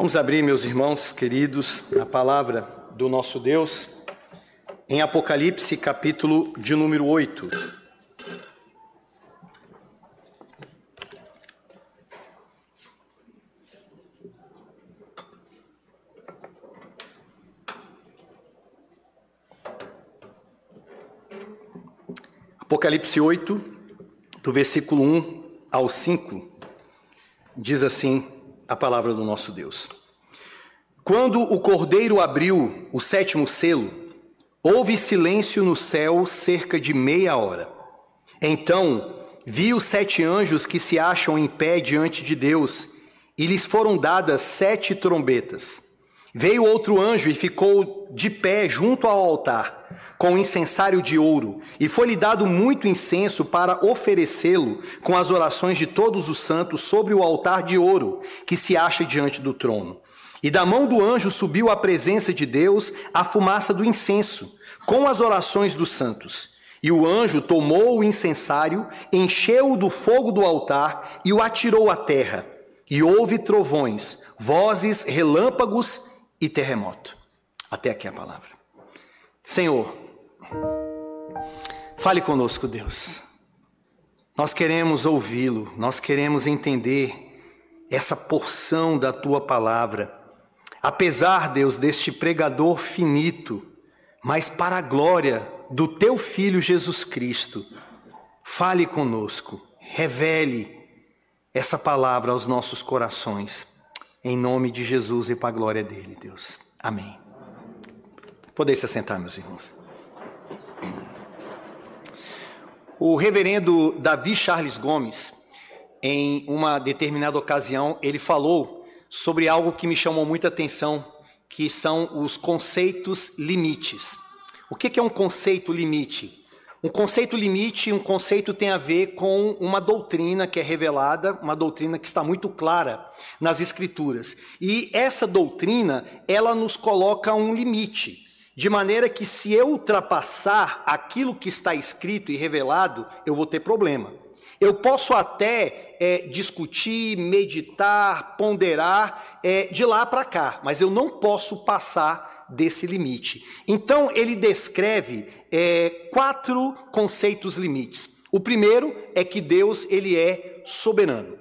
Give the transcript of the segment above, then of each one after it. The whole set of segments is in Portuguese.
Vamos abrir, meus irmãos queridos, a palavra do nosso Deus em Apocalipse, capítulo de número 8. Apocalipse 8, do versículo 1 ao 5, diz assim a palavra do nosso Deus. Quando o cordeiro abriu o sétimo selo, houve silêncio no céu cerca de meia hora. Então vi os sete anjos que se acham em pé diante de Deus, e lhes foram dadas sete trombetas. Veio outro anjo e ficou de pé junto ao altar com incensário de ouro, e foi-lhe dado muito incenso para oferecê-lo com as orações de todos os santos sobre o altar de ouro que se acha diante do trono. E da mão do anjo subiu à presença de Deus a fumaça do incenso, com as orações dos santos. E o anjo tomou o incensário, encheu-o do fogo do altar e o atirou à terra. E houve trovões, vozes, relâmpagos e terremoto. Até aqui a palavra. Senhor, Fale conosco, Deus. Nós queremos ouvi-lo, nós queremos entender essa porção da tua palavra. Apesar, Deus, deste pregador finito, mas para a glória do teu filho Jesus Cristo, fale conosco, revele essa palavra aos nossos corações, em nome de Jesus e para a glória dele, Deus. Amém. Podem se assentar, meus irmãos. O reverendo Davi Charles Gomes, em uma determinada ocasião, ele falou sobre algo que me chamou muita atenção, que são os conceitos limites. O que é um conceito limite? Um conceito limite, um conceito tem a ver com uma doutrina que é revelada, uma doutrina que está muito clara nas escrituras. E essa doutrina, ela nos coloca um limite. De maneira que, se eu ultrapassar aquilo que está escrito e revelado, eu vou ter problema. Eu posso até é, discutir, meditar, ponderar é, de lá para cá, mas eu não posso passar desse limite. Então, ele descreve é, quatro conceitos limites. O primeiro é que Deus ele é soberano.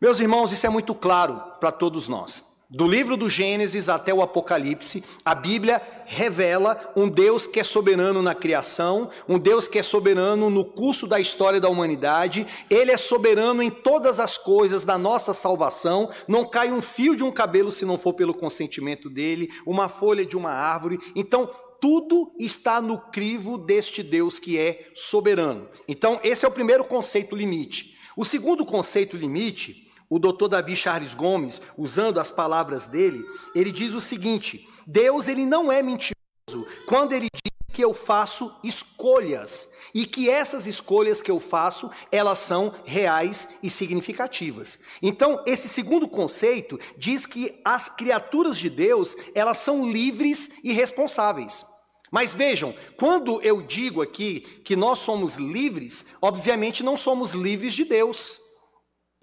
Meus irmãos, isso é muito claro para todos nós. Do livro do Gênesis até o Apocalipse, a Bíblia revela um Deus que é soberano na criação, um Deus que é soberano no curso da história da humanidade, ele é soberano em todas as coisas da nossa salvação, não cai um fio de um cabelo se não for pelo consentimento dele, uma folha de uma árvore. Então, tudo está no crivo deste Deus que é soberano. Então, esse é o primeiro conceito limite. O segundo conceito limite o doutor Davi Charles Gomes, usando as palavras dele, ele diz o seguinte: Deus ele não é mentiroso quando ele diz que eu faço escolhas e que essas escolhas que eu faço, elas são reais e significativas. Então, esse segundo conceito diz que as criaturas de Deus, elas são livres e responsáveis. Mas vejam, quando eu digo aqui que nós somos livres, obviamente não somos livres de Deus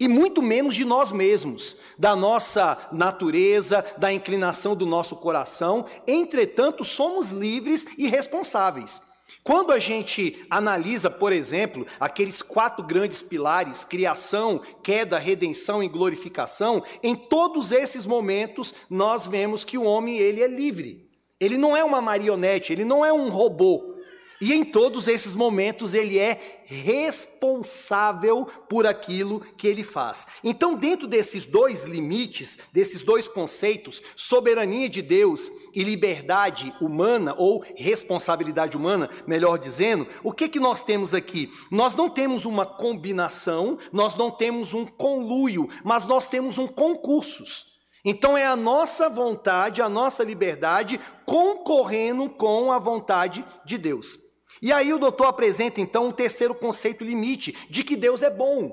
e muito menos de nós mesmos, da nossa natureza, da inclinação do nosso coração. Entretanto, somos livres e responsáveis. Quando a gente analisa, por exemplo, aqueles quatro grandes pilares, criação, queda, redenção e glorificação, em todos esses momentos nós vemos que o homem ele é livre. Ele não é uma marionete, ele não é um robô. E em todos esses momentos ele é responsável por aquilo que ele faz. Então, dentro desses dois limites, desses dois conceitos, soberania de Deus e liberdade humana, ou responsabilidade humana, melhor dizendo, o que, que nós temos aqui? Nós não temos uma combinação, nós não temos um conluio, mas nós temos um concursos. Então é a nossa vontade, a nossa liberdade concorrendo com a vontade de Deus. E aí o doutor apresenta então um terceiro conceito limite de que Deus é bom.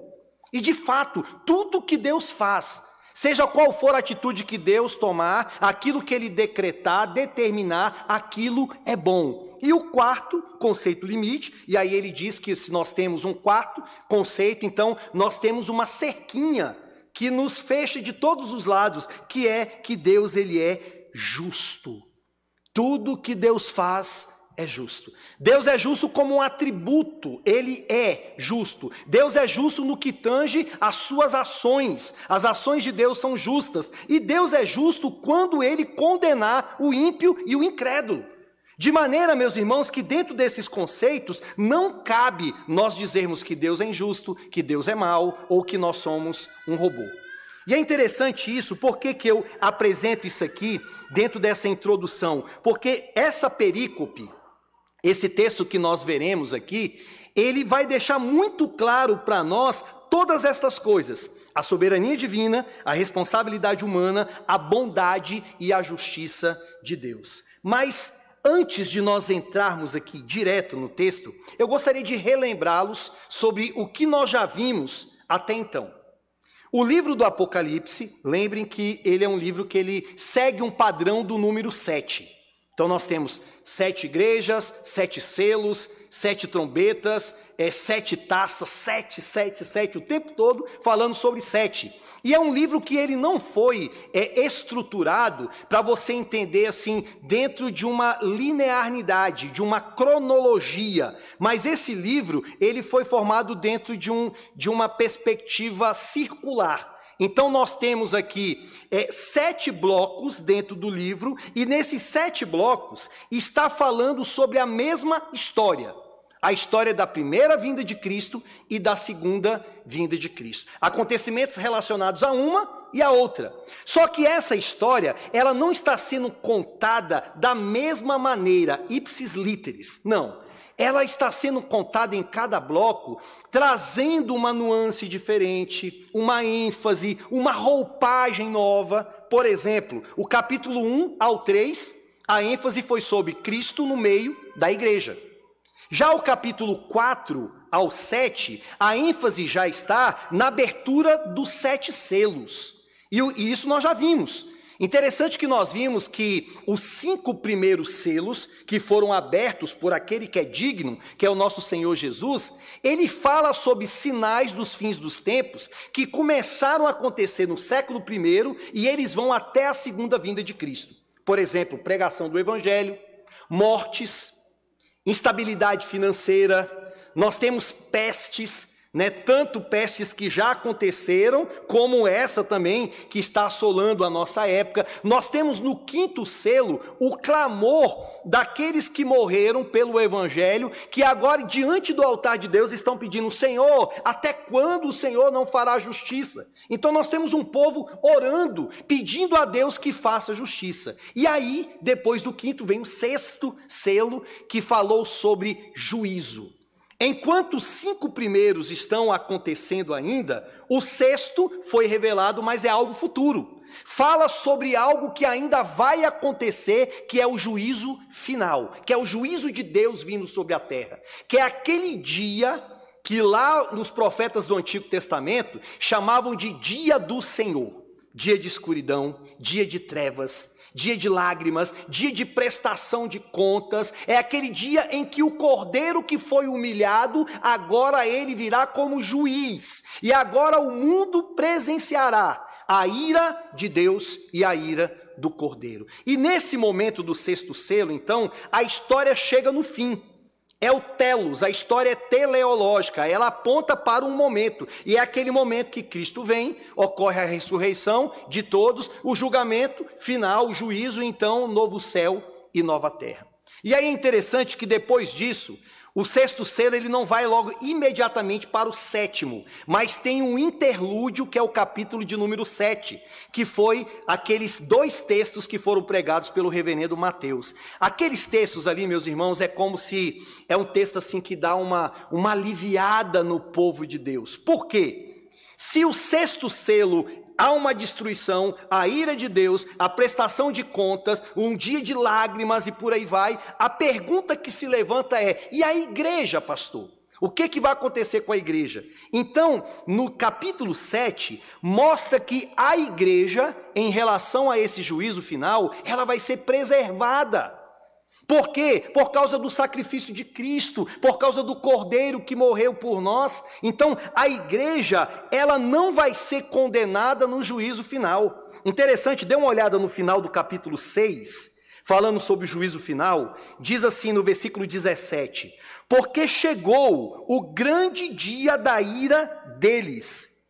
E de fato, tudo que Deus faz, seja qual for a atitude que Deus tomar, aquilo que ele decretar, determinar, aquilo é bom. E o quarto conceito limite, e aí ele diz que se nós temos um quarto conceito, então nós temos uma cerquinha que nos fecha de todos os lados, que é que Deus ele é justo. Tudo que Deus faz é justo. Deus é justo como um atributo, ele é justo. Deus é justo no que tange as suas ações. As ações de Deus são justas. E Deus é justo quando ele condenar o ímpio e o incrédulo. De maneira, meus irmãos, que dentro desses conceitos não cabe nós dizermos que Deus é injusto, que Deus é mau ou que nós somos um robô. E é interessante isso, por que, que eu apresento isso aqui dentro dessa introdução? Porque essa perícope, esse texto que nós veremos aqui, ele vai deixar muito claro para nós todas estas coisas: a soberania divina, a responsabilidade humana, a bondade e a justiça de Deus. Mas antes de nós entrarmos aqui direto no texto, eu gostaria de relembrá-los sobre o que nós já vimos até então. O livro do Apocalipse, lembrem que ele é um livro que ele segue um padrão do número 7. Então nós temos sete igrejas, sete selos, sete trombetas, é, sete taças, sete, sete, sete, o tempo todo falando sobre sete. E é um livro que ele não foi é, estruturado para você entender assim, dentro de uma linearidade, de uma cronologia. Mas esse livro, ele foi formado dentro de, um, de uma perspectiva circular. Então, nós temos aqui é, sete blocos dentro do livro, e nesses sete blocos está falando sobre a mesma história. A história da primeira vinda de Cristo e da segunda vinda de Cristo. Acontecimentos relacionados a uma e a outra. Só que essa história, ela não está sendo contada da mesma maneira, ipsis literis. Não ela está sendo contada em cada bloco, trazendo uma nuance diferente, uma ênfase, uma roupagem nova. Por exemplo, o capítulo 1 ao 3, a ênfase foi sobre Cristo no meio da igreja. Já o capítulo 4 ao 7, a ênfase já está na abertura dos sete selos. E isso nós já vimos. Interessante que nós vimos que os cinco primeiros selos que foram abertos por aquele que é digno, que é o nosso Senhor Jesus, ele fala sobre sinais dos fins dos tempos que começaram a acontecer no século I e eles vão até a segunda vinda de Cristo. Por exemplo, pregação do Evangelho, mortes, instabilidade financeira, nós temos pestes, né? Tanto pestes que já aconteceram, como essa também que está assolando a nossa época. Nós temos no quinto selo o clamor daqueles que morreram pelo evangelho, que agora diante do altar de Deus estão pedindo: "Senhor, até quando o Senhor não fará justiça?" Então nós temos um povo orando, pedindo a Deus que faça justiça. E aí, depois do quinto vem o sexto selo que falou sobre juízo. Enquanto os cinco primeiros estão acontecendo ainda, o sexto foi revelado, mas é algo futuro. Fala sobre algo que ainda vai acontecer, que é o juízo final, que é o juízo de Deus vindo sobre a terra, que é aquele dia que lá nos profetas do Antigo Testamento chamavam de dia do Senhor, dia de escuridão, dia de trevas, dia de lágrimas, dia de prestação de contas, é aquele dia em que o cordeiro que foi humilhado, agora ele virá como juiz, e agora o mundo presenciará a ira de Deus e a ira do cordeiro. E nesse momento do sexto selo, então, a história chega no fim. É o telos, a história é teleológica, ela aponta para um momento, e é aquele momento que Cristo vem, ocorre a ressurreição de todos, o julgamento final, o juízo, então, novo céu e nova terra. E aí é interessante que depois disso, o sexto selo ele não vai logo imediatamente para o sétimo, mas tem um interlúdio que é o capítulo de número 7, que foi aqueles dois textos que foram pregados pelo reverendo Mateus. Aqueles textos ali, meus irmãos, é como se é um texto assim que dá uma, uma aliviada no povo de Deus. Por quê? Se o sexto selo há uma destruição, a ira de Deus, a prestação de contas, um dia de lágrimas e por aí vai. A pergunta que se levanta é: e a igreja, pastor? O que, que vai acontecer com a igreja? Então, no capítulo 7, mostra que a igreja, em relação a esse juízo final, ela vai ser preservada. Por quê? Por causa do sacrifício de Cristo, por causa do Cordeiro que morreu por nós. Então, a igreja, ela não vai ser condenada no juízo final. Interessante, dê uma olhada no final do capítulo 6, falando sobre o juízo final, diz assim no versículo 17: Porque chegou o grande dia da ira deles,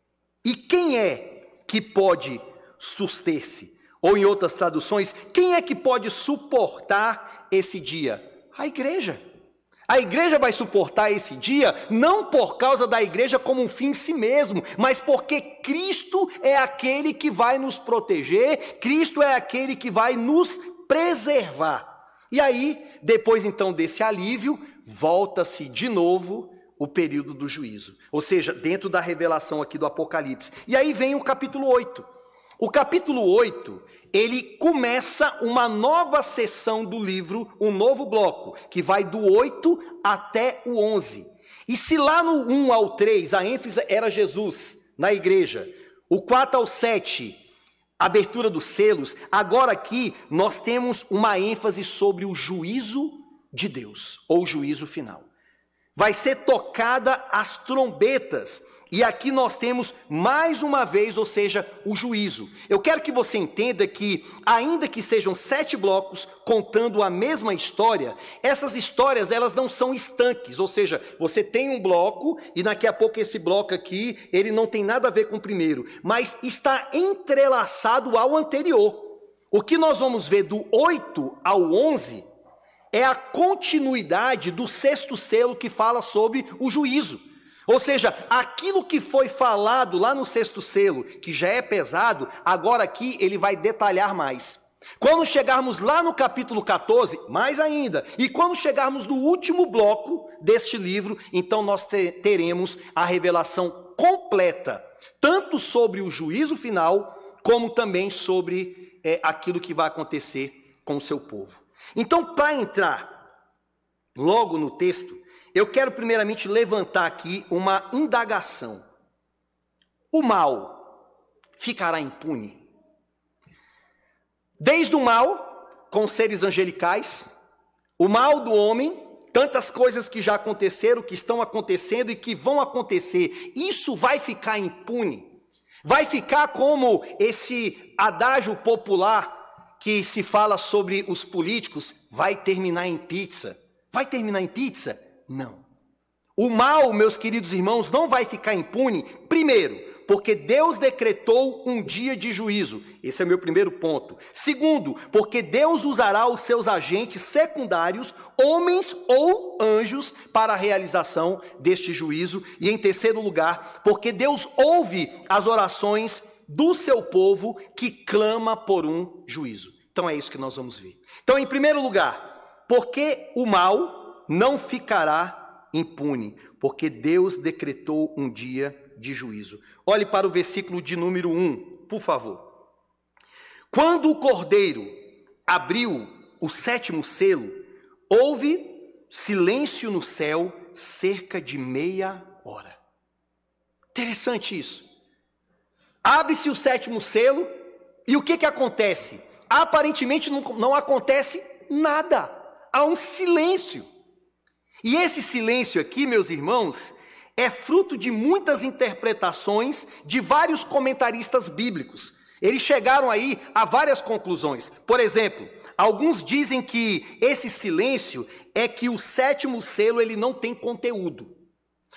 e quem é que pode suster-se? Ou em outras traduções, quem é que pode suportar esse dia? A igreja. A igreja vai suportar esse dia não por causa da igreja como um fim em si mesmo, mas porque Cristo é aquele que vai nos proteger, Cristo é aquele que vai nos preservar. E aí, depois então desse alívio, volta-se de novo o período do juízo, ou seja, dentro da revelação aqui do Apocalipse. E aí vem o capítulo 8. O capítulo 8, ele começa uma nova sessão do livro, um novo bloco, que vai do 8 até o 11. E se lá no 1 ao 3 a ênfase era Jesus na igreja, o 4 ao 7, abertura dos selos, agora aqui nós temos uma ênfase sobre o juízo de Deus, ou juízo final. Vai ser tocada as trombetas e aqui nós temos mais uma vez, ou seja, o juízo. Eu quero que você entenda que, ainda que sejam sete blocos contando a mesma história, essas histórias elas não são estanques, ou seja, você tem um bloco e daqui a pouco esse bloco aqui ele não tem nada a ver com o primeiro, mas está entrelaçado ao anterior. O que nós vamos ver do 8 ao 11 é a continuidade do sexto selo que fala sobre o juízo. Ou seja, aquilo que foi falado lá no sexto selo, que já é pesado, agora aqui ele vai detalhar mais. Quando chegarmos lá no capítulo 14, mais ainda, e quando chegarmos no último bloco deste livro, então nós teremos a revelação completa, tanto sobre o juízo final, como também sobre é, aquilo que vai acontecer com o seu povo. Então, para entrar logo no texto, eu quero primeiramente levantar aqui uma indagação. O mal ficará impune? Desde o mal com seres angelicais, o mal do homem, tantas coisas que já aconteceram, que estão acontecendo e que vão acontecer, isso vai ficar impune? Vai ficar como esse adágio popular que se fala sobre os políticos, vai terminar em pizza. Vai terminar em pizza? Não. O mal, meus queridos irmãos, não vai ficar impune, primeiro, porque Deus decretou um dia de juízo. Esse é o meu primeiro ponto. Segundo, porque Deus usará os seus agentes secundários, homens ou anjos, para a realização deste juízo. E em terceiro lugar, porque Deus ouve as orações do seu povo que clama por um juízo. Então é isso que nós vamos ver. Então, em primeiro lugar, porque o mal não ficará impune, porque Deus decretou um dia de juízo. Olhe para o versículo de número 1, por favor. Quando o cordeiro abriu o sétimo selo, houve silêncio no céu cerca de meia hora. Interessante isso. Abre-se o sétimo selo e o que, que acontece? Aparentemente não, não acontece nada. Há um silêncio. E esse silêncio aqui, meus irmãos, é fruto de muitas interpretações de vários comentaristas bíblicos. Eles chegaram aí a várias conclusões. Por exemplo, alguns dizem que esse silêncio é que o sétimo selo ele não tem conteúdo.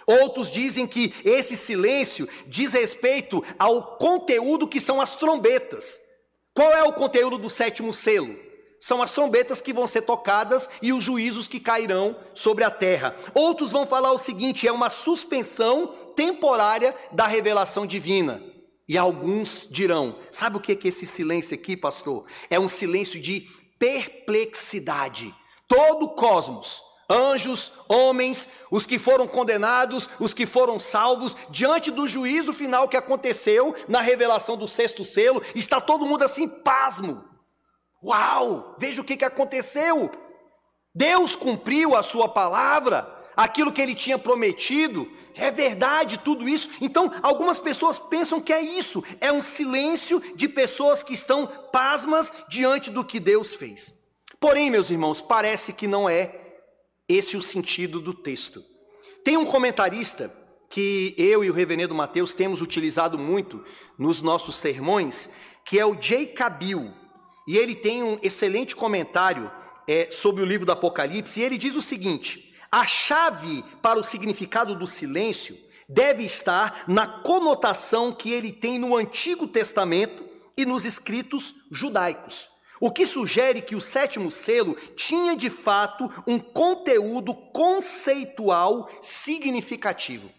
Outros dizem que esse silêncio diz respeito ao conteúdo que são as trombetas. Qual é o conteúdo do sétimo selo? São as trombetas que vão ser tocadas e os juízos que cairão sobre a terra. Outros vão falar o seguinte: é uma suspensão temporária da revelação divina. E alguns dirão: sabe o que é esse silêncio aqui, pastor? É um silêncio de perplexidade. Todo o cosmos, anjos, homens, os que foram condenados, os que foram salvos, diante do juízo final que aconteceu na revelação do sexto selo, está todo mundo assim pasmo Uau! Veja o que, que aconteceu. Deus cumpriu a sua palavra, aquilo que ele tinha prometido. É verdade tudo isso. Então, algumas pessoas pensam que é isso, é um silêncio de pessoas que estão pasmas diante do que Deus fez. Porém, meus irmãos, parece que não é esse o sentido do texto. Tem um comentarista que eu e o reverendo Mateus temos utilizado muito nos nossos sermões, que é o J. Cabil. E ele tem um excelente comentário é, sobre o livro do Apocalipse, e ele diz o seguinte: a chave para o significado do silêncio deve estar na conotação que ele tem no Antigo Testamento e nos escritos judaicos. O que sugere que o sétimo selo tinha de fato um conteúdo conceitual significativo.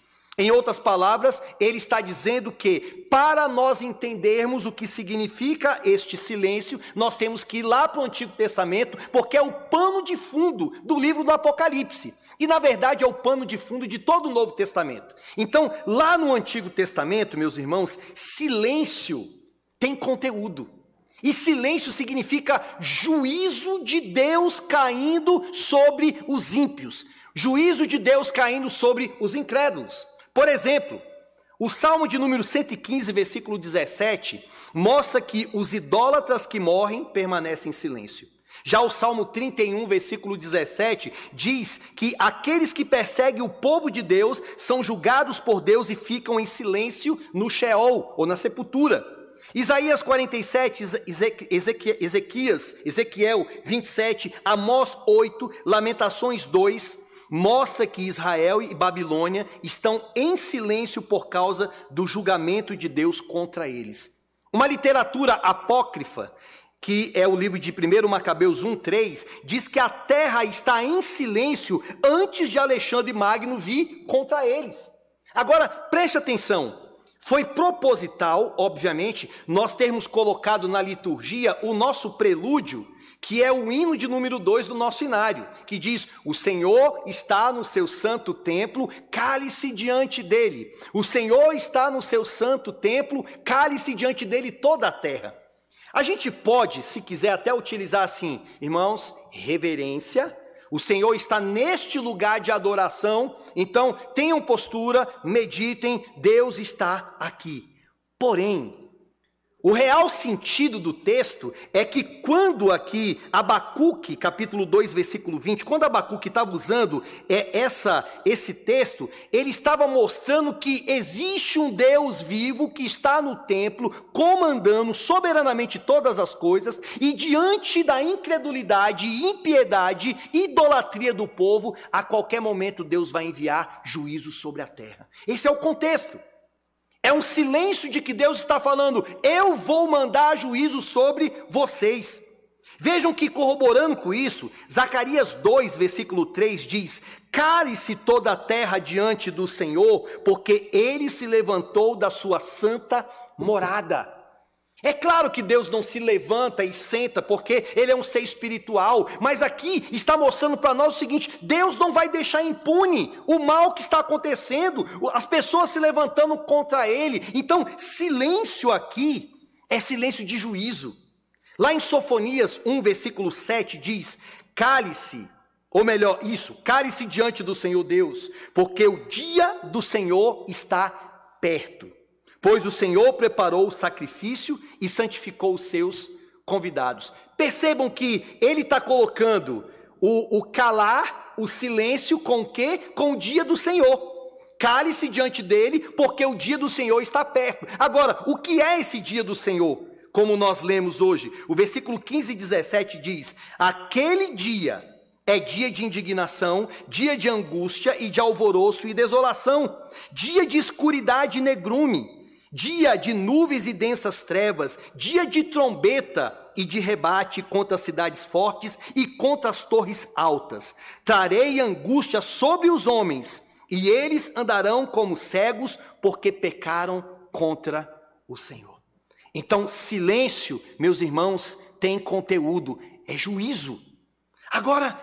Em outras palavras, ele está dizendo que, para nós entendermos o que significa este silêncio, nós temos que ir lá para o Antigo Testamento, porque é o pano de fundo do livro do Apocalipse. E, na verdade, é o pano de fundo de todo o Novo Testamento. Então, lá no Antigo Testamento, meus irmãos, silêncio tem conteúdo. E silêncio significa juízo de Deus caindo sobre os ímpios, juízo de Deus caindo sobre os incrédulos. Por exemplo, o Salmo de número 115, versículo 17, mostra que os idólatras que morrem permanecem em silêncio. Já o Salmo 31, versículo 17, diz que aqueles que perseguem o povo de Deus são julgados por Deus e ficam em silêncio no Sheol, ou na sepultura. Isaías 47, Ezequias, Ezequiel 27, Amós 8, Lamentações 2, mostra que Israel e Babilônia estão em silêncio por causa do julgamento de Deus contra eles. Uma literatura apócrifa, que é o livro de 1 Macabeus 1:3, diz que a terra está em silêncio antes de Alexandre Magno vir contra eles. Agora, preste atenção. Foi proposital, obviamente, nós termos colocado na liturgia o nosso prelúdio que é o hino de número 2 do nosso inário, que diz: O Senhor está no seu santo templo, cale-se diante dele. O Senhor está no seu santo templo, cale-se diante dele toda a terra. A gente pode, se quiser, até utilizar assim, irmãos, reverência. O Senhor está neste lugar de adoração, então tenham postura, meditem, Deus está aqui. Porém, o real sentido do texto é que quando aqui Abacuque, capítulo 2, versículo 20, quando Abacuque estava usando é, essa, esse texto, ele estava mostrando que existe um Deus vivo que está no templo, comandando soberanamente todas as coisas, e diante da incredulidade, impiedade, idolatria do povo, a qualquer momento Deus vai enviar juízo sobre a terra. Esse é o contexto. É um silêncio de que Deus está falando: eu vou mandar juízo sobre vocês. Vejam que, corroborando com isso, Zacarias 2, versículo 3 diz: Cale-se toda a terra diante do Senhor, porque ele se levantou da sua santa morada. É claro que Deus não se levanta e senta porque Ele é um ser espiritual, mas aqui está mostrando para nós o seguinte: Deus não vai deixar impune o mal que está acontecendo, as pessoas se levantando contra Ele. Então, silêncio aqui é silêncio de juízo. Lá em Sofonias 1, versículo 7 diz: Cale-se, ou melhor, isso, cale-se diante do Senhor Deus, porque o dia do Senhor está perto. Pois o Senhor preparou o sacrifício e santificou os seus convidados. Percebam que ele está colocando o, o, calar, o silêncio com o quê? Com o dia do Senhor. Cale-se diante dele, porque o dia do Senhor está perto. Agora, o que é esse dia do Senhor? Como nós lemos hoje, o versículo 15 e 17 diz: Aquele dia é dia de indignação, dia de angústia e de alvoroço e desolação, dia de escuridade e negrume dia de nuvens e densas trevas, dia de trombeta e de rebate contra as cidades fortes e contra as torres altas. Trarei angústia sobre os homens, e eles andarão como cegos, porque pecaram contra o Senhor. Então, silêncio, meus irmãos, tem conteúdo, é juízo. Agora,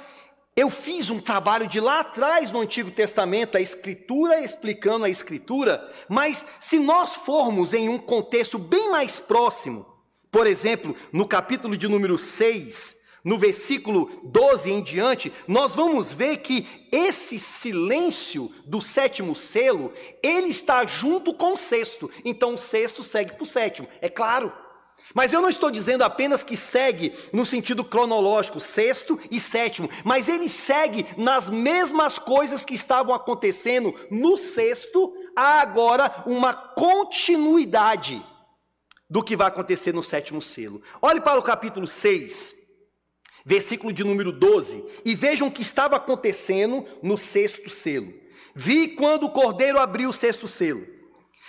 eu fiz um trabalho de lá atrás no Antigo Testamento, a Escritura explicando a Escritura, mas se nós formos em um contexto bem mais próximo, por exemplo, no capítulo de número 6, no versículo 12 em diante, nós vamos ver que esse silêncio do sétimo selo, ele está junto com o sexto. Então o sexto segue para o sétimo, é claro. Mas eu não estou dizendo apenas que segue no sentido cronológico, sexto e sétimo, mas ele segue nas mesmas coisas que estavam acontecendo no sexto, há agora uma continuidade do que vai acontecer no sétimo selo. Olhe para o capítulo 6, versículo de número 12, e vejam o que estava acontecendo no sexto selo. Vi quando o cordeiro abriu o sexto selo,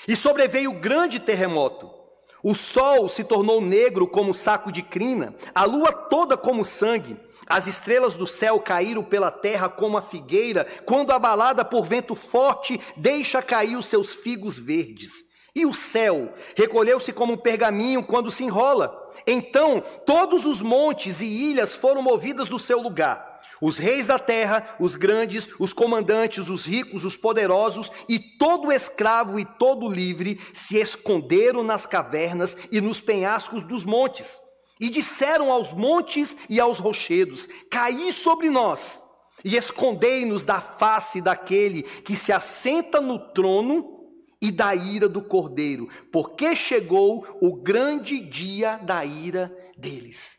e sobreveio grande terremoto. O sol se tornou negro como saco de crina, a lua toda como sangue. As estrelas do céu caíram pela terra como a figueira, quando abalada por vento forte, deixa cair os seus figos verdes. E o céu recolheu-se como um pergaminho quando se enrola. Então todos os montes e ilhas foram movidas do seu lugar. Os reis da terra, os grandes, os comandantes, os ricos, os poderosos e todo escravo e todo livre se esconderam nas cavernas e nos penhascos dos montes. E disseram aos montes e aos rochedos: Caí sobre nós e escondei-nos da face daquele que se assenta no trono e da ira do cordeiro, porque chegou o grande dia da ira deles.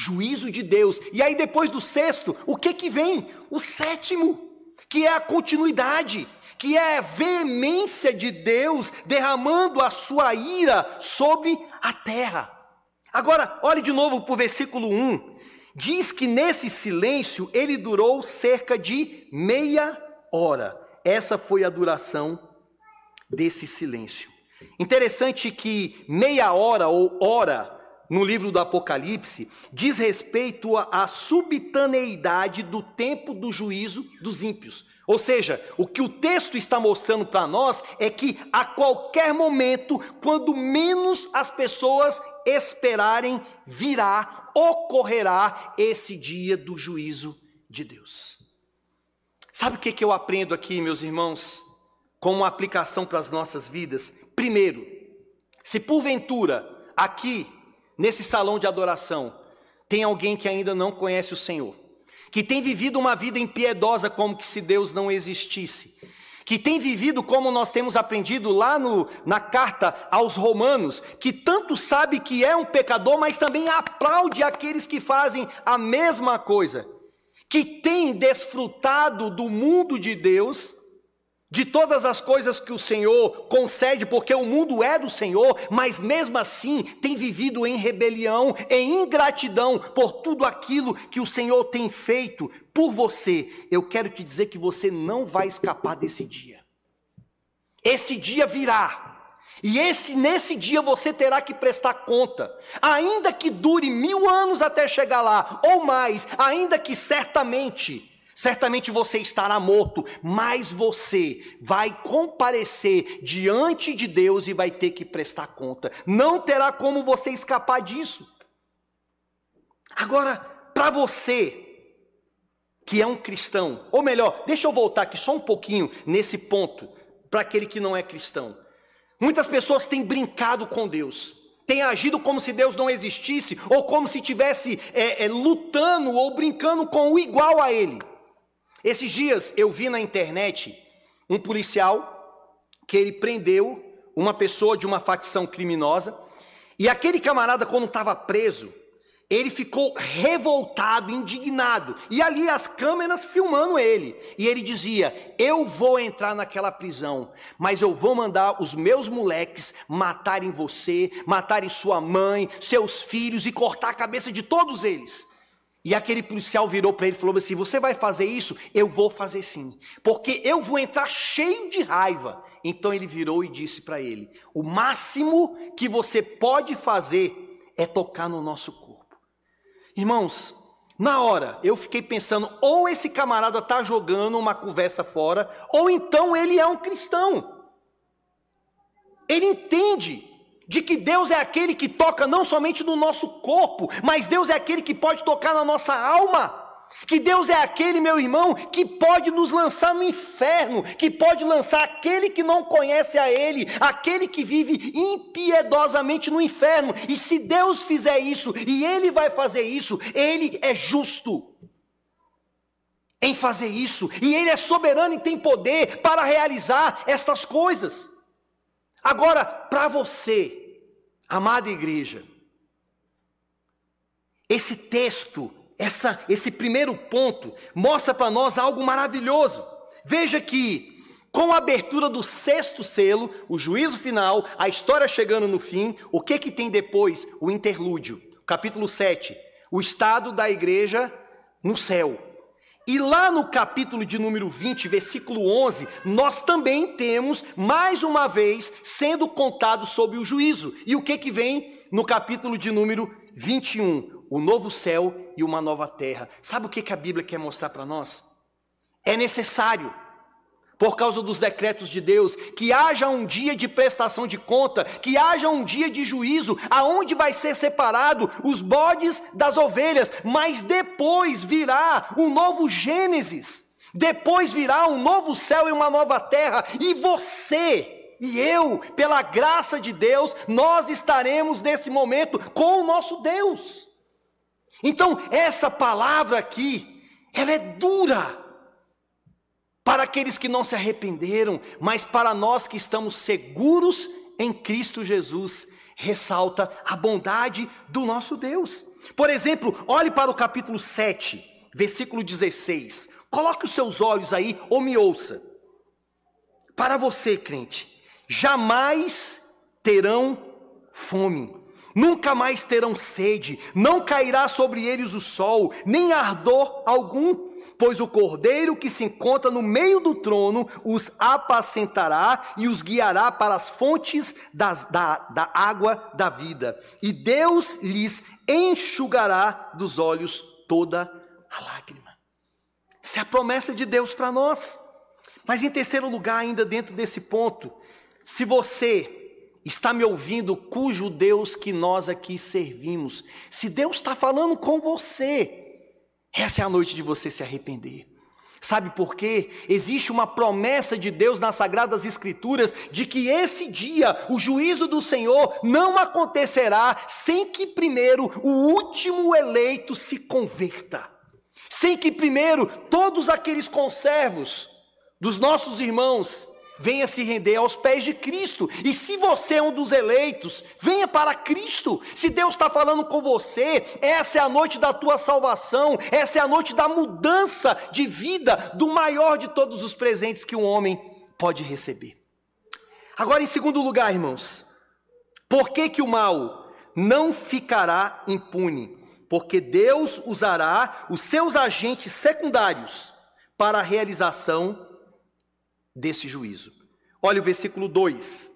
Juízo de Deus. E aí depois do sexto, o que que vem? O sétimo, que é a continuidade, que é a veemência de Deus derramando a sua ira sobre a terra. Agora, olhe de novo para o versículo 1. Diz que nesse silêncio ele durou cerca de meia hora. Essa foi a duração desse silêncio. Interessante que meia hora ou hora no livro do Apocalipse diz respeito à subitaneidade do tempo do juízo dos ímpios. Ou seja, o que o texto está mostrando para nós é que a qualquer momento, quando menos as pessoas esperarem, virá, ocorrerá esse dia do juízo de Deus. Sabe o que, que eu aprendo aqui, meus irmãos? como aplicação para as nossas vidas. Primeiro, se porventura aqui, nesse salão de adoração, tem alguém que ainda não conhece o Senhor, que tem vivido uma vida impiedosa como que se Deus não existisse, que tem vivido como nós temos aprendido lá no, na carta aos Romanos, que tanto sabe que é um pecador, mas também aplaude aqueles que fazem a mesma coisa, que tem desfrutado do mundo de Deus de todas as coisas que o Senhor concede, porque o mundo é do Senhor, mas mesmo assim tem vivido em rebelião, em ingratidão por tudo aquilo que o Senhor tem feito por você. Eu quero te dizer que você não vai escapar desse dia. Esse dia virá. E esse, nesse dia você terá que prestar conta, ainda que dure mil anos até chegar lá, ou mais, ainda que certamente Certamente você estará morto, mas você vai comparecer diante de Deus e vai ter que prestar conta. Não terá como você escapar disso. Agora, para você que é um cristão, ou melhor, deixa eu voltar aqui só um pouquinho nesse ponto, para aquele que não é cristão. Muitas pessoas têm brincado com Deus têm agido como se Deus não existisse, ou como se estivesse é, é, lutando ou brincando com o igual a Ele. Esses dias eu vi na internet um policial que ele prendeu uma pessoa de uma facção criminosa e aquele camarada quando estava preso, ele ficou revoltado, indignado, e ali as câmeras filmando ele. E ele dizia: Eu vou entrar naquela prisão, mas eu vou mandar os meus moleques matarem você, matarem sua mãe, seus filhos e cortar a cabeça de todos eles. E aquele policial virou para ele e falou assim: Você vai fazer isso? Eu vou fazer sim, porque eu vou entrar cheio de raiva. Então ele virou e disse para ele: O máximo que você pode fazer é tocar no nosso corpo. Irmãos, na hora eu fiquei pensando: ou esse camarada está jogando uma conversa fora, ou então ele é um cristão. Ele entende de que Deus é aquele que toca não somente no nosso corpo, mas Deus é aquele que pode tocar na nossa alma. Que Deus é aquele, meu irmão, que pode nos lançar no inferno, que pode lançar aquele que não conhece a Ele, aquele que vive impiedosamente no inferno. E se Deus fizer isso, e Ele vai fazer isso, Ele é justo em fazer isso, e Ele é soberano e tem poder para realizar estas coisas. Agora, para você, amada igreja, esse texto, essa, esse primeiro ponto, mostra para nós algo maravilhoso. Veja que, com a abertura do sexto selo, o juízo final, a história chegando no fim, o que que tem depois? O interlúdio. Capítulo 7, o estado da igreja no céu. E lá no capítulo de número 20, versículo 11, nós também temos mais uma vez sendo contado sobre o juízo. E o que que vem no capítulo de número 21? O novo céu e uma nova terra. Sabe o que que a Bíblia quer mostrar para nós? É necessário por causa dos decretos de Deus, que haja um dia de prestação de conta, que haja um dia de juízo, aonde vai ser separado os bodes das ovelhas, mas depois virá um novo Gênesis, depois virá um novo céu e uma nova terra, e você e eu, pela graça de Deus, nós estaremos nesse momento com o nosso Deus. Então, essa palavra aqui, ela é dura, para aqueles que não se arrependeram, mas para nós que estamos seguros em Cristo Jesus, ressalta a bondade do nosso Deus. Por exemplo, olhe para o capítulo 7, versículo 16. Coloque os seus olhos aí ou me ouça. Para você, crente, jamais terão fome, nunca mais terão sede, não cairá sobre eles o sol, nem ardor algum pois o cordeiro que se encontra no meio do trono os apacentará e os guiará para as fontes das, da, da água da vida, e Deus lhes enxugará dos olhos toda a lágrima. Essa é a promessa de Deus para nós. Mas em terceiro lugar, ainda dentro desse ponto, se você está me ouvindo, cujo Deus que nós aqui servimos, se Deus está falando com você, essa é a noite de você se arrepender. Sabe por quê? Existe uma promessa de Deus nas Sagradas Escrituras de que esse dia, o juízo do Senhor, não acontecerá sem que primeiro o último eleito se converta. Sem que primeiro todos aqueles conservos dos nossos irmãos venha se render aos pés de Cristo. E se você é um dos eleitos, venha para Cristo. Se Deus está falando com você, essa é a noite da tua salvação, essa é a noite da mudança de vida, do maior de todos os presentes que um homem pode receber. Agora, em segundo lugar, irmãos, por que, que o mal não ficará impune? Porque Deus usará os seus agentes secundários para a realização desse juízo. Olha o versículo 2: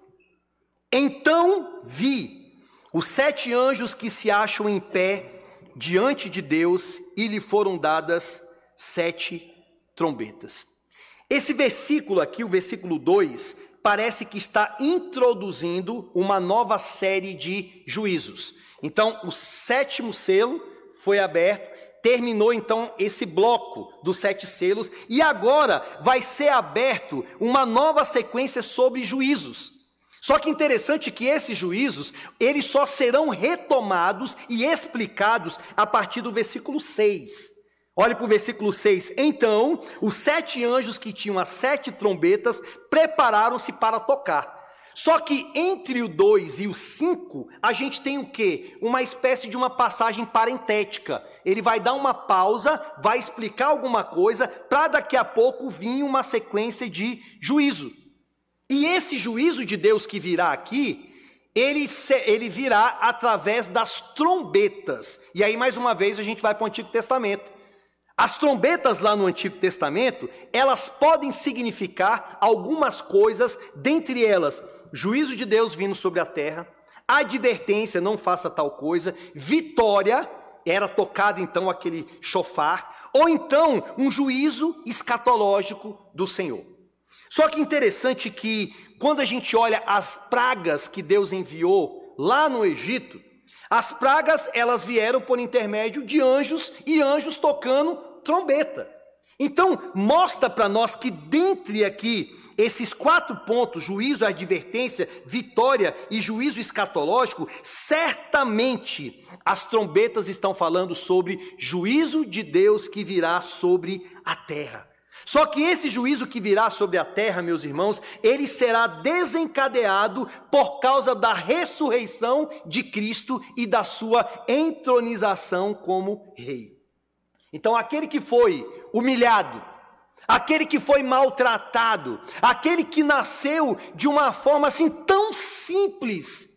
Então vi os sete anjos que se acham em pé diante de Deus e lhe foram dadas sete trombetas. Esse versículo aqui, o versículo 2, parece que está introduzindo uma nova série de juízos. Então, o sétimo selo foi aberto terminou então esse bloco dos sete selos e agora vai ser aberto uma nova sequência sobre juízos. Só que interessante que esses juízos, eles só serão retomados e explicados a partir do versículo 6. Olhe para o versículo 6. Então, os sete anjos que tinham as sete trombetas prepararam-se para tocar. Só que entre o 2 e o 5, a gente tem o quê? Uma espécie de uma passagem parentética ele vai dar uma pausa, vai explicar alguma coisa, para daqui a pouco vir uma sequência de juízo. E esse juízo de Deus que virá aqui, ele, ele virá através das trombetas. E aí, mais uma vez, a gente vai para o Antigo Testamento. As trombetas lá no Antigo Testamento, elas podem significar algumas coisas, dentre elas, juízo de Deus vindo sobre a terra, advertência, não faça tal coisa, vitória, era tocado então aquele chofar, ou então um juízo escatológico do Senhor. Só que interessante que quando a gente olha as pragas que Deus enviou lá no Egito, as pragas elas vieram por intermédio de anjos e anjos tocando trombeta. Então, mostra para nós que dentre aqui esses quatro pontos, juízo, advertência, vitória e juízo escatológico, certamente as trombetas estão falando sobre juízo de Deus que virá sobre a terra. Só que esse juízo que virá sobre a terra, meus irmãos, ele será desencadeado por causa da ressurreição de Cristo e da sua entronização como rei. Então, aquele que foi humilhado, aquele que foi maltratado, aquele que nasceu de uma forma assim tão simples,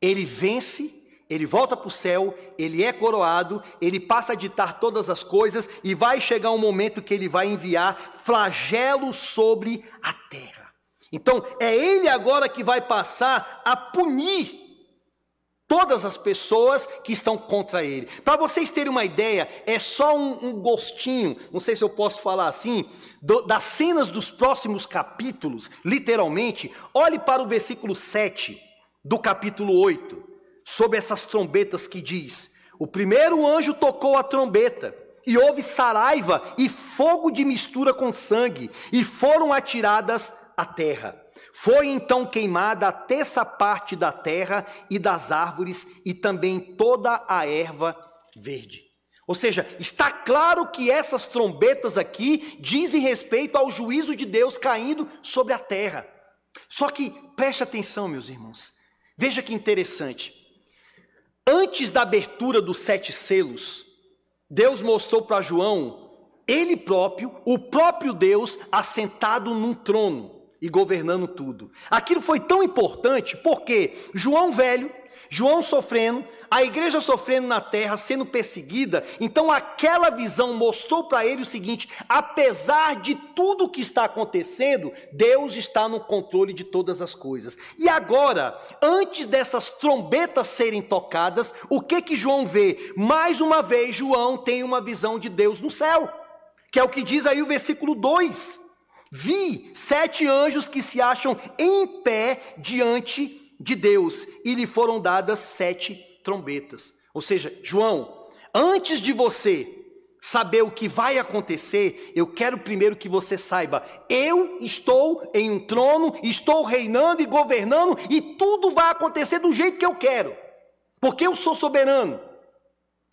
ele vence ele volta para o céu, ele é coroado, ele passa a ditar todas as coisas e vai chegar um momento que ele vai enviar flagelos sobre a terra. Então, é ele agora que vai passar a punir todas as pessoas que estão contra ele. Para vocês terem uma ideia, é só um, um, gostinho, não sei se eu posso falar assim, do, das cenas dos próximos capítulos, literalmente. Olhe para o versículo 7 do capítulo 8 sobre essas trombetas que diz: O primeiro anjo tocou a trombeta, e houve saraiva e fogo de mistura com sangue, e foram atiradas à terra. Foi então queimada a terça parte da terra e das árvores, e também toda a erva verde. Ou seja, está claro que essas trombetas aqui dizem respeito ao juízo de Deus caindo sobre a terra. Só que preste atenção, meus irmãos. Veja que interessante. Antes da abertura dos sete selos, Deus mostrou para João ele próprio, o próprio Deus, assentado num trono e governando tudo. Aquilo foi tão importante porque João velho, João sofrendo, a igreja sofrendo na terra, sendo perseguida, então aquela visão mostrou para ele o seguinte: apesar de tudo o que está acontecendo, Deus está no controle de todas as coisas. E agora, antes dessas trombetas serem tocadas, o que que João vê? Mais uma vez, João tem uma visão de Deus no céu, que é o que diz aí o versículo 2. Vi sete anjos que se acham em pé diante de Deus, e lhe foram dadas sete trombetas. Ou seja, João, antes de você saber o que vai acontecer, eu quero primeiro que você saiba: eu estou em um trono, estou reinando e governando, e tudo vai acontecer do jeito que eu quero, porque eu sou soberano.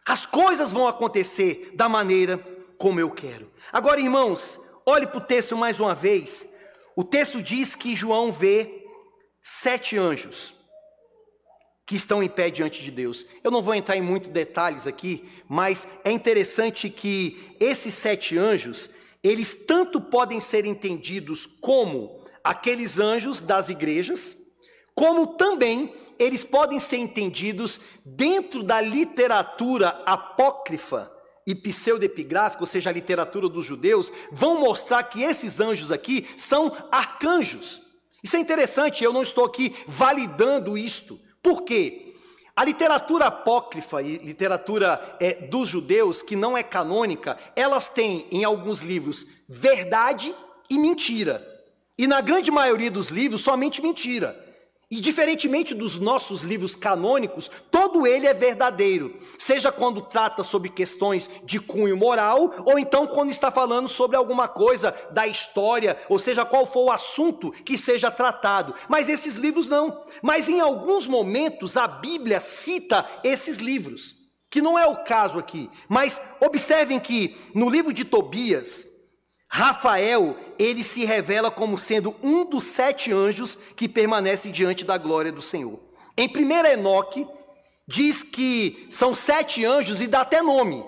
As coisas vão acontecer da maneira como eu quero. Agora, irmãos, olhe para o texto mais uma vez. O texto diz que João vê sete anjos que estão em pé diante de Deus. Eu não vou entrar em muitos detalhes aqui, mas é interessante que esses sete anjos, eles tanto podem ser entendidos como aqueles anjos das igrejas, como também eles podem ser entendidos dentro da literatura apócrifa e pseudepigráfica, ou seja, a literatura dos judeus, vão mostrar que esses anjos aqui são arcanjos. Isso é interessante, eu não estou aqui validando isto, por quê? A literatura apócrifa e literatura é, dos judeus, que não é canônica, elas têm em alguns livros verdade e mentira. E na grande maioria dos livros, somente mentira. E diferentemente dos nossos livros canônicos, todo ele é verdadeiro, seja quando trata sobre questões de cunho moral, ou então quando está falando sobre alguma coisa da história, ou seja, qual for o assunto que seja tratado. Mas esses livros não. Mas em alguns momentos a Bíblia cita esses livros, que não é o caso aqui. Mas observem que no livro de Tobias, Rafael, ele se revela como sendo um dos sete anjos que permanece diante da glória do Senhor. Em 1 Enoque, diz que são sete anjos e dá até nome: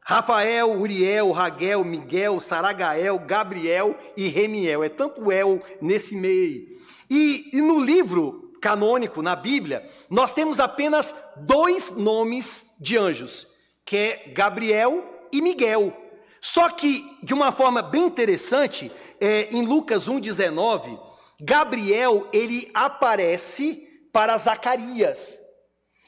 Rafael, Uriel, Raguel, Miguel, Saragael, Gabriel e Remiel. É tanto El nesse meio. E, e no livro canônico, na Bíblia, nós temos apenas dois nomes de anjos, que é Gabriel e Miguel. Só que, de uma forma bem interessante, é, em Lucas 1,19, Gabriel ele aparece para Zacarias.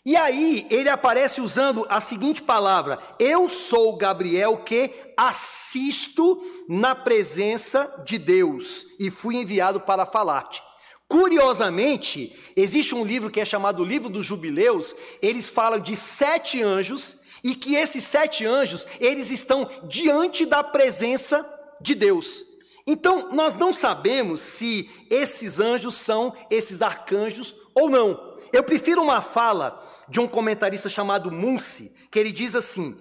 E aí ele aparece usando a seguinte palavra: Eu sou Gabriel que assisto na presença de Deus e fui enviado para falar-te. Curiosamente, existe um livro que é chamado Livro dos Jubileus, eles falam de sete anjos e que esses sete anjos, eles estão diante da presença de Deus. Então, nós não sabemos se esses anjos são esses arcanjos ou não. Eu prefiro uma fala de um comentarista chamado Munsi, que ele diz assim: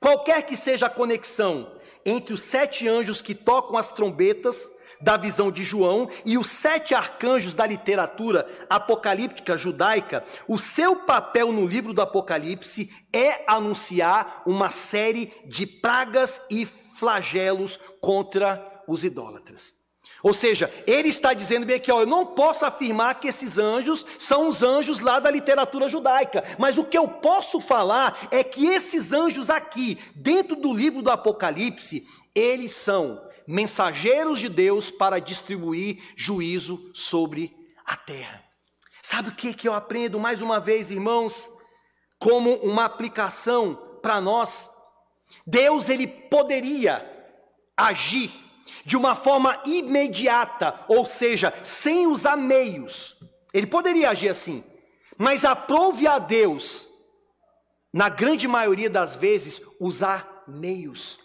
qualquer que seja a conexão entre os sete anjos que tocam as trombetas da visão de João e os sete arcanjos da literatura apocalíptica judaica, o seu papel no livro do Apocalipse é anunciar uma série de pragas e flagelos contra os idólatras. Ou seja, ele está dizendo bem aqui, ó, eu não posso afirmar que esses anjos são os anjos lá da literatura judaica, mas o que eu posso falar é que esses anjos aqui, dentro do livro do Apocalipse, eles são mensageiros de Deus para distribuir juízo sobre a terra. Sabe o que, que eu aprendo mais uma vez, irmãos? Como uma aplicação para nós. Deus, ele poderia agir de uma forma imediata, ou seja, sem usar meios. Ele poderia agir assim, mas aprove a Deus, na grande maioria das vezes, usar meios.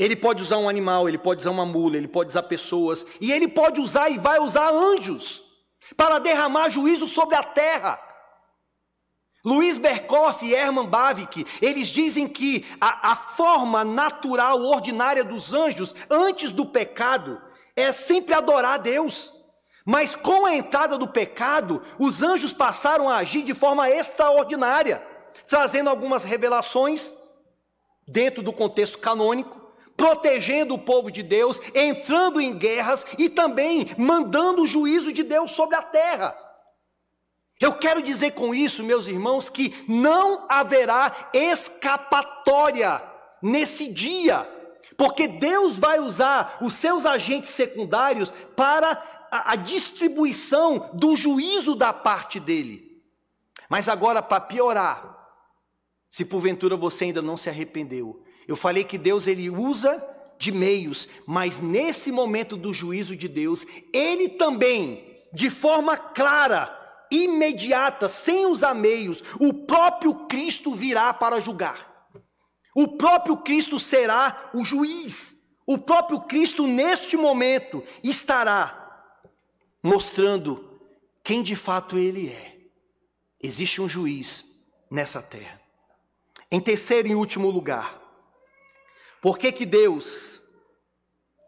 Ele pode usar um animal, ele pode usar uma mula, ele pode usar pessoas, e ele pode usar e vai usar anjos para derramar juízo sobre a terra. Luiz Berkoff e Herman Bavinck, eles dizem que a, a, forma natural, ordinária dos anjos, antes do pecado, é sempre adorar a Deus. Mas com a entrada do pecado, os anjos passaram a agir de forma extraordinária, trazendo algumas revelações dentro do contexto canônico, protegendo o povo de Deus, entrando em guerras e também mandando o juízo de Deus sobre a terra. Eu quero dizer com isso, meus irmãos, que não haverá escapatória nesse dia, porque Deus vai usar os seus agentes secundários para a, a distribuição do juízo da parte dele. Mas agora, para piorar, se porventura você ainda não se arrependeu, eu falei que Deus ele usa de meios, mas nesse momento do juízo de Deus, ele também, de forma clara, imediata, sem usar meios, o próprio Cristo virá para julgar. O próprio Cristo será o juiz. O próprio Cristo, neste momento, estará mostrando quem de fato ele é. Existe um juiz nessa terra. Em terceiro e último lugar, por que, que Deus,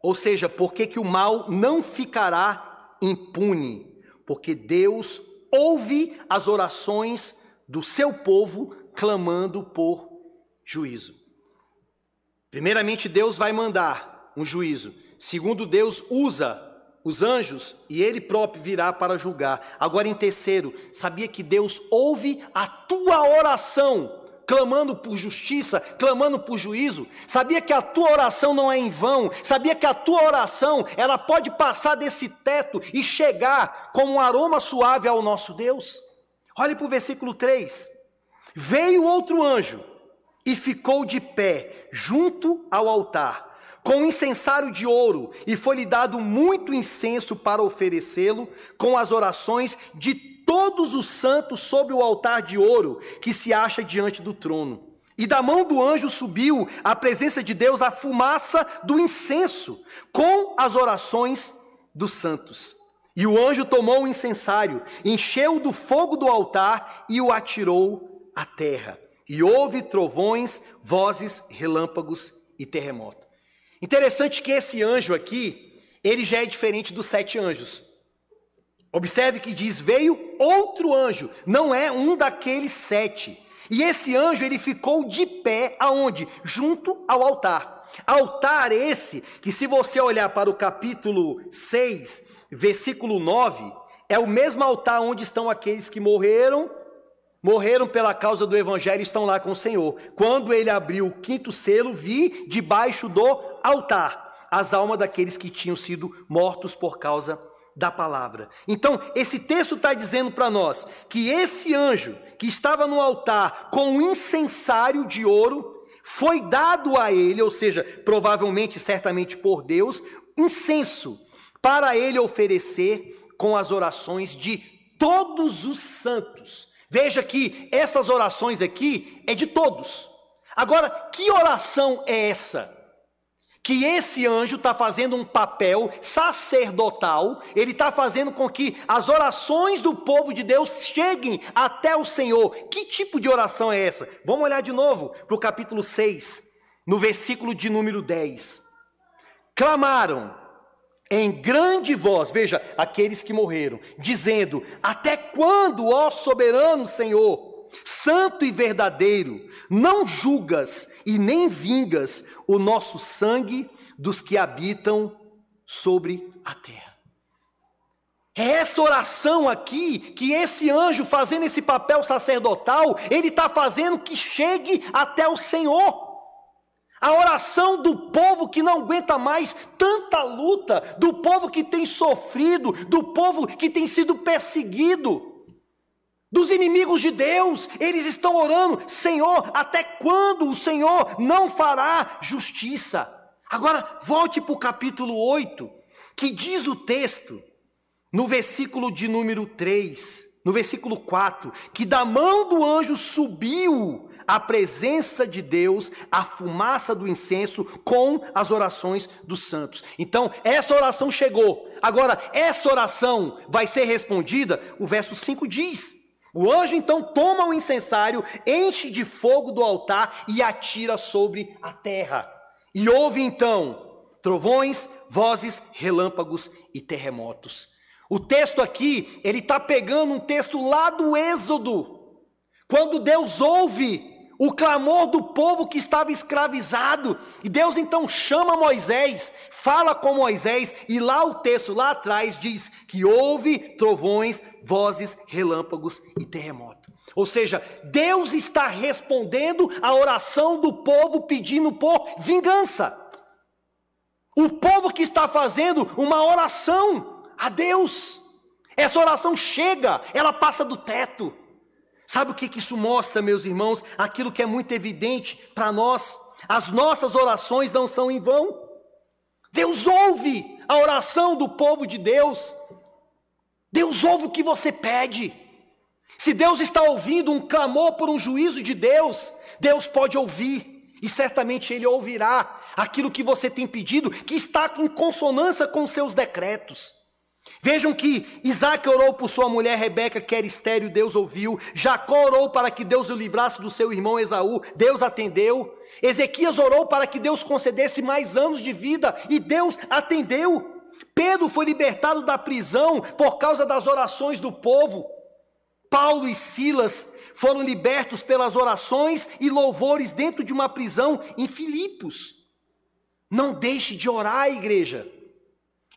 ou seja, por que, que o mal não ficará impune? Porque Deus ouve as orações do seu povo clamando por juízo. Primeiramente, Deus vai mandar um juízo. Segundo, Deus usa os anjos e ele próprio virá para julgar. Agora, em terceiro, sabia que Deus ouve a tua oração clamando por justiça, clamando por juízo. Sabia que a tua oração não é em vão. Sabia que a tua oração, ela pode passar desse teto e chegar como um aroma suave ao nosso Deus. Olhe para o versículo 3. Veio outro anjo e ficou de pé junto ao altar, com um incensário de ouro, e foi-lhe dado muito incenso para oferecê-lo, com as orações de todos os santos sobre o altar de ouro que se acha diante do trono. E da mão do anjo subiu à presença de Deus a fumaça do incenso, com as orações dos santos. E o anjo tomou o incensário, encheu do fogo do altar e o atirou à terra. E houve trovões, vozes, relâmpagos e terremoto. Interessante que esse anjo aqui, ele já é diferente dos sete anjos. Observe que diz: veio outro anjo, não é um daqueles sete. E esse anjo ele ficou de pé aonde? Junto ao altar. Altar esse que se você olhar para o capítulo 6, versículo 9, é o mesmo altar onde estão aqueles que morreram, morreram pela causa do evangelho e estão lá com o Senhor. Quando ele abriu o quinto selo, vi debaixo do altar as almas daqueles que tinham sido mortos por causa da palavra. Então, esse texto está dizendo para nós que esse anjo que estava no altar com um incensário de ouro foi dado a ele, ou seja, provavelmente, certamente por Deus, incenso para ele oferecer com as orações de todos os santos. Veja que essas orações aqui é de todos. Agora, que oração é essa? Que esse anjo está fazendo um papel sacerdotal, ele está fazendo com que as orações do povo de Deus cheguem até o Senhor. Que tipo de oração é essa? Vamos olhar de novo para o capítulo 6, no versículo de número 10. clamaram em grande voz, veja, aqueles que morreram, dizendo: Até quando, ó soberano Senhor, santo e verdadeiro, não julgas e nem vingas o nosso sangue dos que habitam sobre a terra? É essa oração aqui que esse anjo, fazendo esse papel sacerdotal, ele está fazendo que chegue até o Senhor. A oração do povo que não aguenta mais tanta luta, do povo que tem sofrido, do povo que tem sido perseguido, dos inimigos de Deus, eles estão orando: Senhor, até quando o Senhor não fará justiça? Agora, volte para o capítulo 8, que diz o texto, no versículo de número 3, no versículo 4, que da mão do anjo subiu a presença de Deus, a fumaça do incenso com as orações dos santos. Então, essa oração chegou. Agora, essa oração vai ser respondida, o verso 5 diz: O anjo então toma o incensário, enche de fogo do altar e atira sobre a terra. E houve então trovões, vozes, relâmpagos e terremotos. O texto aqui, ele está pegando um texto lá do Êxodo, quando Deus ouve o clamor do povo que estava escravizado. E Deus então chama Moisés, fala com Moisés, e lá o texto, lá atrás, diz que houve trovões, vozes, relâmpagos e terremoto. Ou seja, Deus está respondendo a oração do povo pedindo por vingança. O povo que está fazendo uma oração a Deus. Essa oração chega, ela passa do teto. Sabe o que, isso mostra, meus irmãos? Aquilo que é muito evidente para nós: as nossas orações não são em vão. Deus ouve a oração do povo de Deus. Deus ouve o que você pede. Se Deus está ouvindo um clamor por um juízo de Deus, Deus pode ouvir, e certamente Ele ouvirá aquilo que você tem pedido, que está em consonância com os seus decretos. Vejam que Isaac orou por sua mulher Rebeca, que era estéreo, Deus ouviu. Jacó orou para que Deus o livrasse do seu irmão Esaú, Deus atendeu. Ezequias orou para que Deus concedesse mais anos de vida e Deus atendeu. Pedro foi libertado da prisão por causa das orações do povo. Paulo e Silas foram libertos pelas orações e louvores dentro de uma prisão em Filipos. Não deixe de orar, igreja.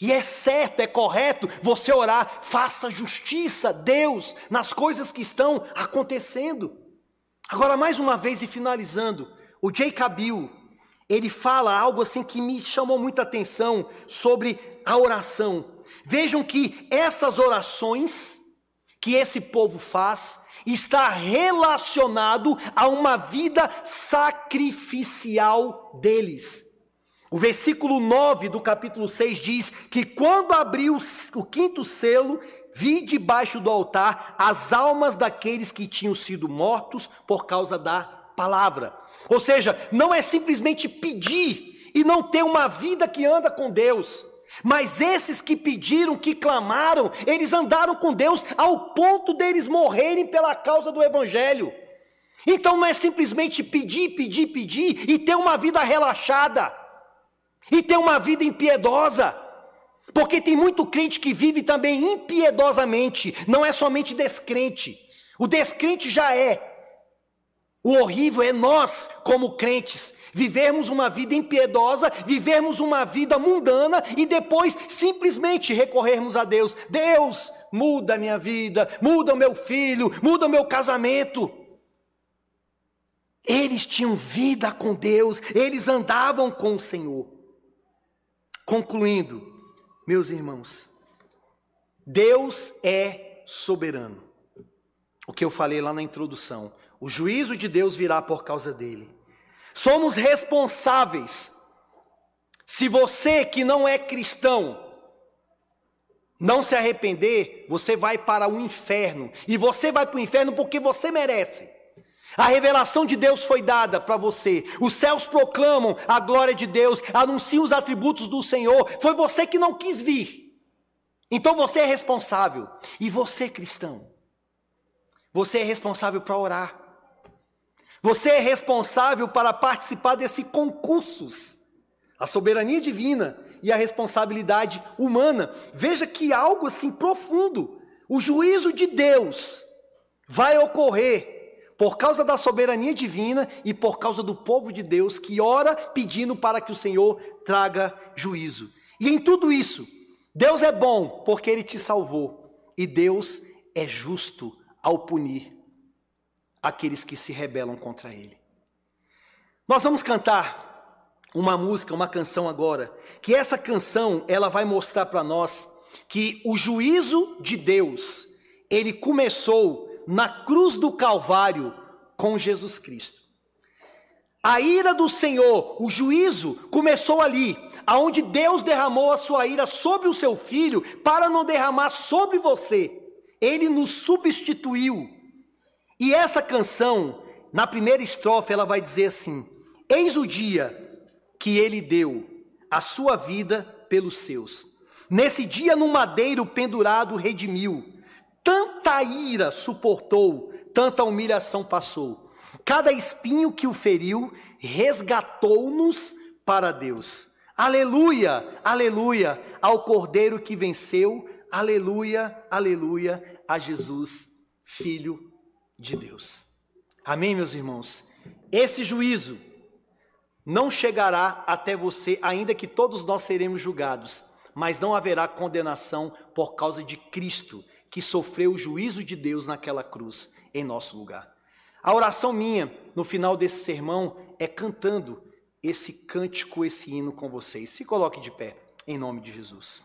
E é certo, é correto você orar, faça justiça, Deus, nas coisas que estão acontecendo. Agora, mais uma vez e finalizando, o J. Bill, ele fala algo assim que me chamou muita atenção sobre a oração. Vejam que essas orações que esse povo faz está relacionado a uma vida sacrificial deles. O versículo 9 do capítulo 6 diz que quando abriu o quinto selo, vi debaixo do altar as almas daqueles que tinham sido mortos por causa da palavra. Ou seja, não é simplesmente pedir e não ter uma vida que anda com Deus. Mas esses que pediram, que clamaram, eles andaram com Deus ao ponto deles morrerem pela causa do Evangelho. Então não é simplesmente pedir, pedir, pedir e ter uma vida relaxada e ter uma vida impiedosa. Porque tem muito crente que vive também impiedosamente, não é somente descrente. O descrente já é. O horrível é nós, como crentes, vivermos uma vida impiedosa, vivermos uma vida mundana e depois simplesmente recorrermos a Deus. Deus, muda a minha vida, muda o meu filho, muda o meu casamento. Eles tinham vida com Deus, eles andavam com o Senhor. Concluindo, meus irmãos, Deus é soberano. O que eu falei lá na introdução. O juízo de Deus virá por causa dele. Somos responsáveis. Se você que não é cristão não se arrepender, você vai para o inferno. E você vai para o inferno porque você merece. A revelação de Deus foi dada para você. Os céus proclamam a glória de Deus, anunciam os atributos do Senhor. Foi você que não quis vir. Então você é responsável. E você, cristão, você é responsável para orar. Você é responsável para participar desses concursos. A soberania divina e a responsabilidade humana. Veja que algo assim profundo. O juízo de Deus vai ocorrer por causa da soberania divina e por causa do povo de Deus que ora pedindo para que o Senhor traga juízo. E em tudo isso, Deus é bom porque ele te salvou, e Deus é justo ao punir aqueles que se rebelam contra ele. Nós vamos cantar uma música, uma canção agora, que essa canção ela vai mostrar para nós que o juízo de Deus, ele começou na cruz do Calvário com Jesus Cristo. A ira do Senhor, o juízo começou ali, aonde Deus derramou a sua ira sobre o seu filho para não derramar sobre você. Ele nos substituiu. E essa canção, na primeira estrofe, ela vai dizer assim: Eis o dia que ele deu a sua vida pelos seus. Nesse dia, no madeiro pendurado, redimiu. Tanta ira suportou, tanta humilhação passou. Cada espinho que o feriu resgatou-nos para Deus. Aleluia, aleluia ao Cordeiro que venceu. Aleluia, aleluia a Jesus, Filho de Deus. Amém, meus irmãos? Esse juízo não chegará até você, ainda que todos nós seremos julgados, mas não haverá condenação por causa de Cristo, que sofreu o juízo de Deus naquela cruz em nosso lugar. A oração minha no final desse sermão é cantando esse cântico, esse hino com vocês. Se coloque de pé, em nome de Jesus.